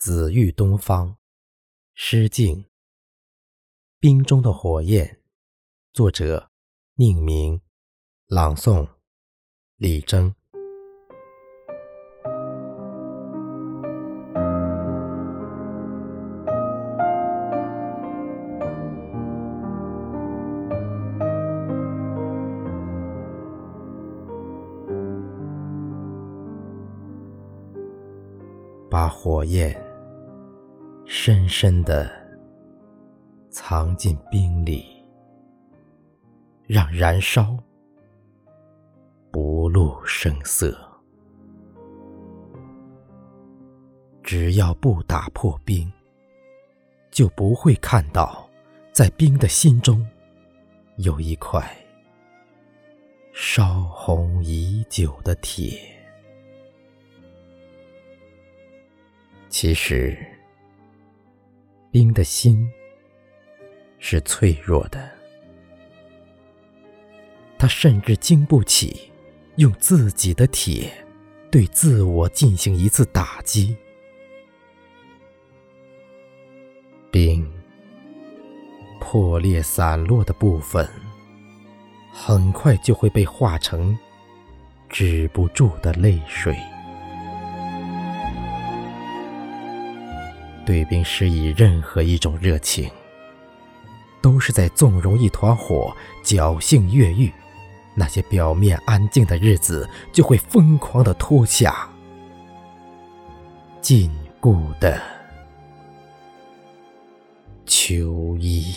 紫玉东方，诗境。冰中的火焰，作者：宁明，朗诵：李征。把火焰。深深的藏进冰里，让燃烧不露声色。只要不打破冰，就不会看到在冰的心中有一块烧红已久的铁。其实。冰的心是脆弱的，他甚至经不起用自己的铁对自我进行一次打击。冰破裂散落的部分，很快就会被化成止不住的泪水。对冰施以任何一种热情，都是在纵容一团火侥幸越狱。那些表面安静的日子，就会疯狂的脱下禁锢的秋衣。